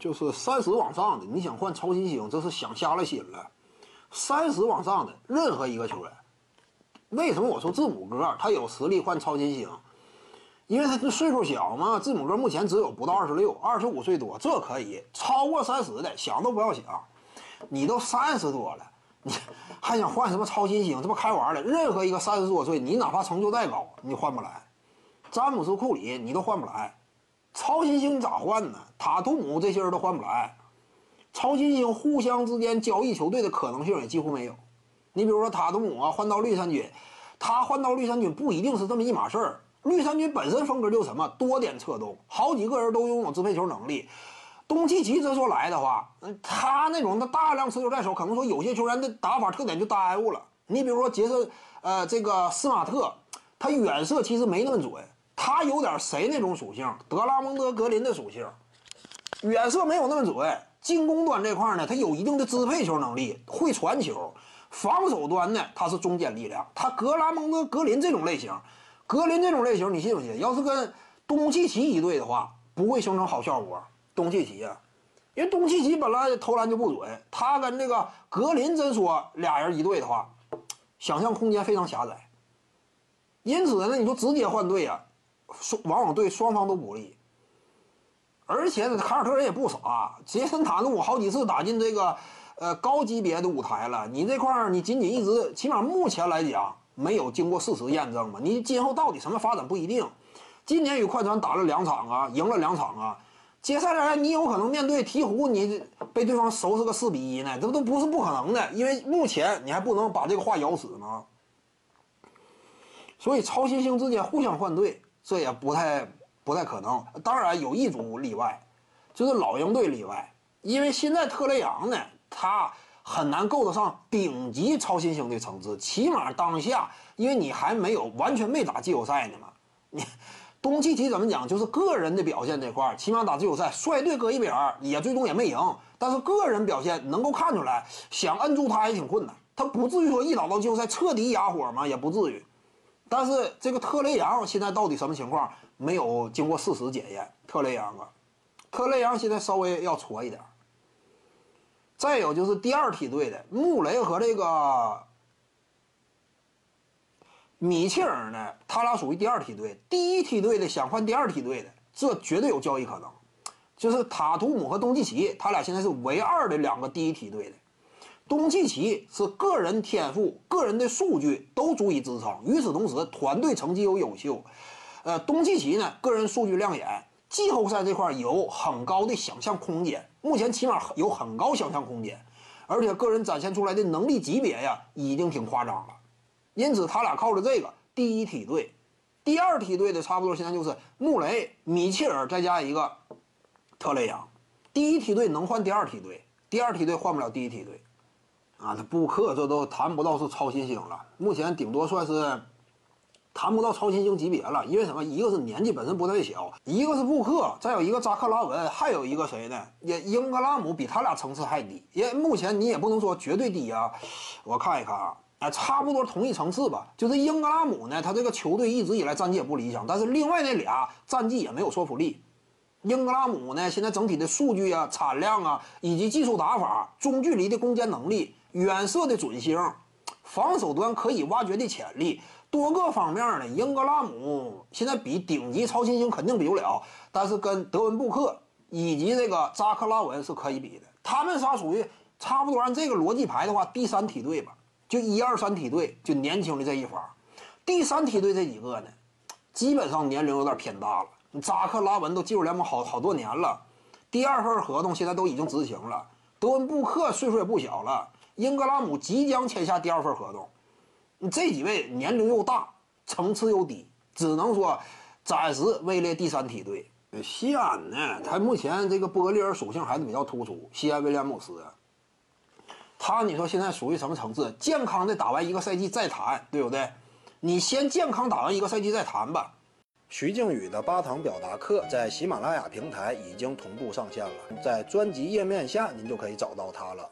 就是三十往上的，你想换超新星，这是想瞎了心了。三十往上的任何一个球员，为什么我说字母哥他有实力换超新星？因为他这岁数小嘛，字母哥目前只有不到二十六，二十五岁多，这可以超过三十的想都不要想。你都三十多了，你还想换什么超新星？这不开玩了？任何一个三十多岁，你哪怕成就再高，你换不来。詹姆斯、库里你都换不来，超新星咋换呢？塔图姆这些人都换不来。超新星互相之间交易球队的可能性也几乎没有。你比如说塔图姆啊，换到绿衫军，他换到绿衫军不一定是这么一码事儿。绿衫军本身风格就什么多点策动，好几个人都拥有支配球能力。东契奇这说来的话，他那种的大量持球在手，可能说有些球员的打法特点就耽误了。你比如说杰森，呃，这个斯马特，他远射其实没那么准，他有点谁那种属性，德拉蒙德格林的属性，远射没有那么准。进攻端这块呢，他有一定的支配球能力，会传球。防守端呢，他是中坚力量，他格拉蒙德格林这种类型。格林这种类型，你信不信？要是跟东契奇一队的话，不会形成好效果。东契奇呀，因为东契奇本来投篮就不准，他跟这个格林真说俩人一队的话，想象空间非常狭窄。因此呢，你就直接换队呀，双往往对双方都不利。而且呢，凯尔特人也不傻，杰森塔图姆好几次打进这个呃高级别的舞台了，你这块儿你仅仅一直，起码目前来讲。没有经过事实验证嘛？你今后到底什么发展不一定。今年与快船打了两场啊，赢了两场啊，接下来你有可能面对鹈鹕，你被对方收拾个四比一呢？这都不是不可能的，因为目前你还不能把这个话咬死吗？所以超新星之间互相换队，这也不太不太可能。当然有一组例外，就是老鹰队例外，因为现在特雷杨呢，他。很难够得上顶级超新星的层次，起码当下，因为你还没有完全没打季后赛呢嘛。你东契奇怎么讲？就是个人的表现这块，起码打季后赛，率队搁一边也最终也没赢。但是个人表现能够看出来，想摁住他也挺困难。他不至于说一打到季后赛彻底哑火嘛，也不至于。但是这个特雷杨现在到底什么情况，没有经过事实检验。特雷杨啊，特雷杨现在稍微要挫一点。再有就是第二梯队的穆雷和这个米切尔呢，他俩属于第二梯队。第一梯队的想换第二梯队的，这绝对有交易可能。就是塔图姆和东契奇，他俩现在是唯二的两个第一梯队的。东契奇是个人天赋、个人的数据都足以支撑，与此同时团队成绩又优秀。呃，东契奇呢，个人数据亮眼。季后赛这块有很高的想象空间，目前起码有很高想象空间，而且个人展现出来的能力级别呀，已经挺夸张了。因此，他俩靠着这个第一梯队，第二梯队的差不多现在就是穆雷、米切尔再加一个特雷杨。第一梯队能换第二梯队，第二梯队换不了第一梯队。啊，这布克这都谈不到是超新星了，目前顶多算是。谈不到超新星级别了，因为什么？一个是年纪本身不太小，一个是布克，再有一个扎克拉文，还有一个谁呢？也英格拉姆比他俩层次还低。也目前你也不能说绝对低啊，我看一看啊，哎，差不多同一层次吧。就是英格拉姆呢，他这个球队一直以来战绩也不理想，但是另外那俩战绩也没有说服力。英格拉姆呢，现在整体的数据啊、产量啊，以及技术打法、中距离的攻坚能力、远射的准星、防守端可以挖掘的潜力。多个方面呢，英格拉姆现在比顶级超新星肯定比不了，但是跟德文布克以及这个扎克拉文是可以比的。他们仨属于差不多按这个逻辑排的话，第三梯队吧，就一二三梯队就年轻的这一方。第三梯队这几个呢，基本上年龄有点偏大了。扎克拉文都进入联盟好好多年了，第二份合同现在都已经执行了。德文布克岁数也不小了，英格拉姆即将签下第二份合同。这几位年龄又大，层次又低，只能说暂时位列第三梯队。西安呢，他目前这个波利尔属性还是比较突出。西安威廉姆斯，他你说现在属于什么层次？健康的打完一个赛季再谈，对不对？你先健康打完一个赛季再谈吧。徐静宇的八堂表达课在喜马拉雅平台已经同步上线了，在专辑页面下您就可以找到它了。